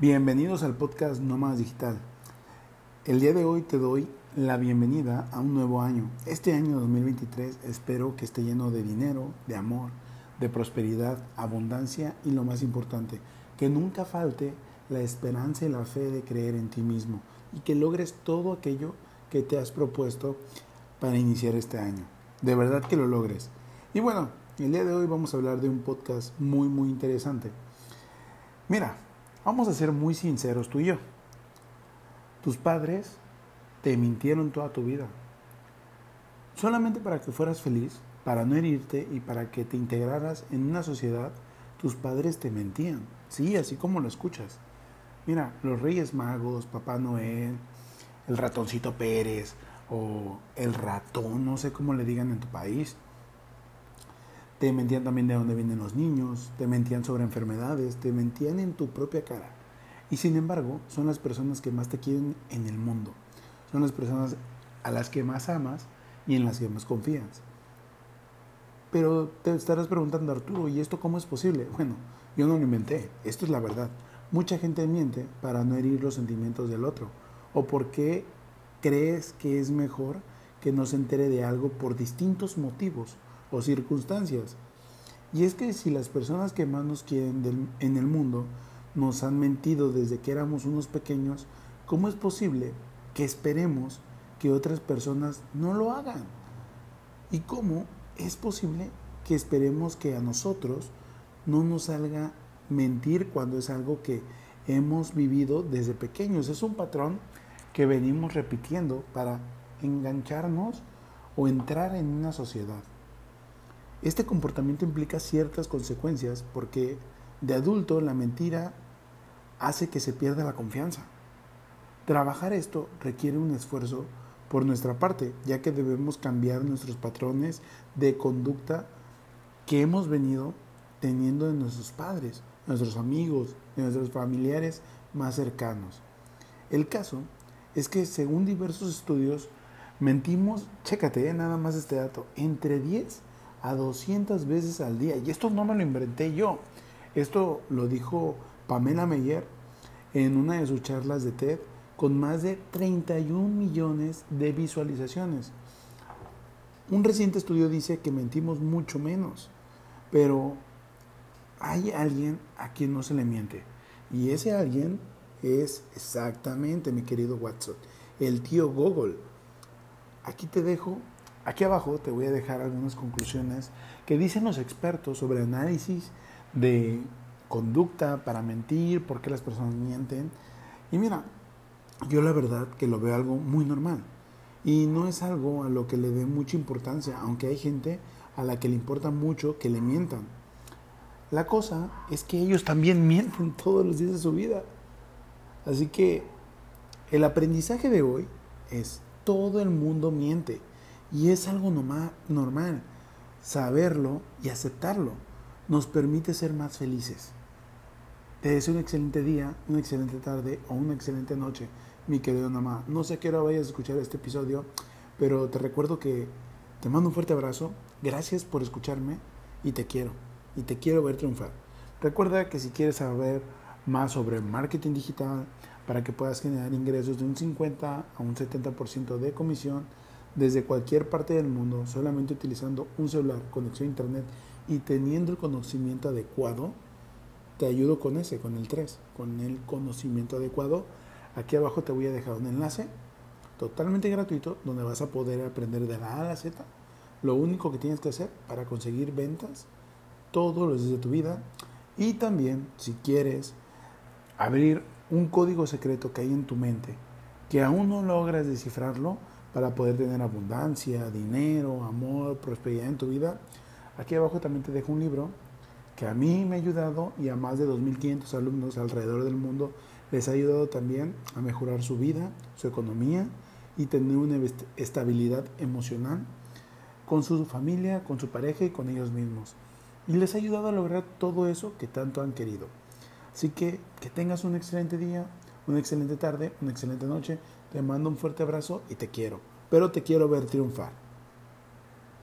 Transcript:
Bienvenidos al podcast Nómadas Digital. El día de hoy te doy la bienvenida a un nuevo año. Este año 2023 espero que esté lleno de dinero, de amor, de prosperidad, abundancia y lo más importante, que nunca falte la esperanza y la fe de creer en ti mismo y que logres todo aquello que te has propuesto para iniciar este año. De verdad que lo logres. Y bueno, el día de hoy vamos a hablar de un podcast muy muy interesante. Mira, Vamos a ser muy sinceros tú y yo. Tus padres te mintieron toda tu vida. Solamente para que fueras feliz, para no herirte y para que te integraras en una sociedad, tus padres te mentían. Sí, así como lo escuchas. Mira, los Reyes Magos, Papá Noel, el ratoncito Pérez o el ratón, no sé cómo le digan en tu país, te mentían también de dónde vienen los niños, te mentían sobre enfermedades, te mentían en tu propia cara. Y sin embargo, son las personas que más te quieren en el mundo. Son las personas a las que más amas y en las que más confías. Pero te estarás preguntando, Arturo, ¿y esto cómo es posible? Bueno, yo no lo inventé, esto es la verdad. Mucha gente miente para no herir los sentimientos del otro. ¿O porque crees que es mejor que no se entere de algo por distintos motivos? O circunstancias. Y es que si las personas que más nos quieren en el mundo nos han mentido desde que éramos unos pequeños, ¿cómo es posible que esperemos que otras personas no lo hagan? ¿Y cómo es posible que esperemos que a nosotros no nos salga mentir cuando es algo que hemos vivido desde pequeños? Es un patrón que venimos repitiendo para engancharnos o entrar en una sociedad. Este comportamiento implica ciertas consecuencias porque de adulto la mentira hace que se pierda la confianza. Trabajar esto requiere un esfuerzo por nuestra parte, ya que debemos cambiar nuestros patrones de conducta que hemos venido teniendo de nuestros padres, nuestros amigos, de nuestros familiares más cercanos. El caso es que según diversos estudios, mentimos, chécate eh, nada más este dato, entre 10 a 200 veces al día. Y esto no me lo inventé yo. Esto lo dijo Pamela Meyer en una de sus charlas de TED con más de 31 millones de visualizaciones. Un reciente estudio dice que mentimos mucho menos, pero hay alguien a quien no se le miente. Y ese alguien es exactamente mi querido Watson, el tío Google. Aquí te dejo Aquí abajo te voy a dejar algunas conclusiones que dicen los expertos sobre análisis de conducta para mentir, por qué las personas mienten. Y mira, yo la verdad que lo veo algo muy normal. Y no es algo a lo que le dé mucha importancia, aunque hay gente a la que le importa mucho que le mientan. La cosa es que ellos también mienten todos los días de su vida. Así que el aprendizaje de hoy es todo el mundo miente. Y es algo normal. Saberlo y aceptarlo nos permite ser más felices. Te deseo un excelente día, una excelente tarde o una excelente noche, mi querido mamá. No sé qué hora vayas a escuchar este episodio, pero te recuerdo que te mando un fuerte abrazo. Gracias por escucharme y te quiero. Y te quiero ver triunfar. Recuerda que si quieres saber más sobre marketing digital para que puedas generar ingresos de un 50 a un 70% de comisión, desde cualquier parte del mundo solamente utilizando un celular, conexión a internet y teniendo el conocimiento adecuado, te ayudo con ese, con el 3, con el conocimiento adecuado. Aquí abajo te voy a dejar un enlace totalmente gratuito donde vas a poder aprender de la A a la Z lo único que tienes que hacer para conseguir ventas todos los días de tu vida y también si quieres abrir un código secreto que hay en tu mente que aún no logras descifrarlo, para poder tener abundancia, dinero, amor, prosperidad en tu vida. Aquí abajo también te dejo un libro que a mí me ha ayudado y a más de 2.500 alumnos alrededor del mundo les ha ayudado también a mejorar su vida, su economía y tener una estabilidad emocional con su familia, con su pareja y con ellos mismos. Y les ha ayudado a lograr todo eso que tanto han querido. Así que que tengas un excelente día, una excelente tarde, una excelente noche. Te mando un fuerte abrazo y te quiero. Pero te quiero ver triunfar.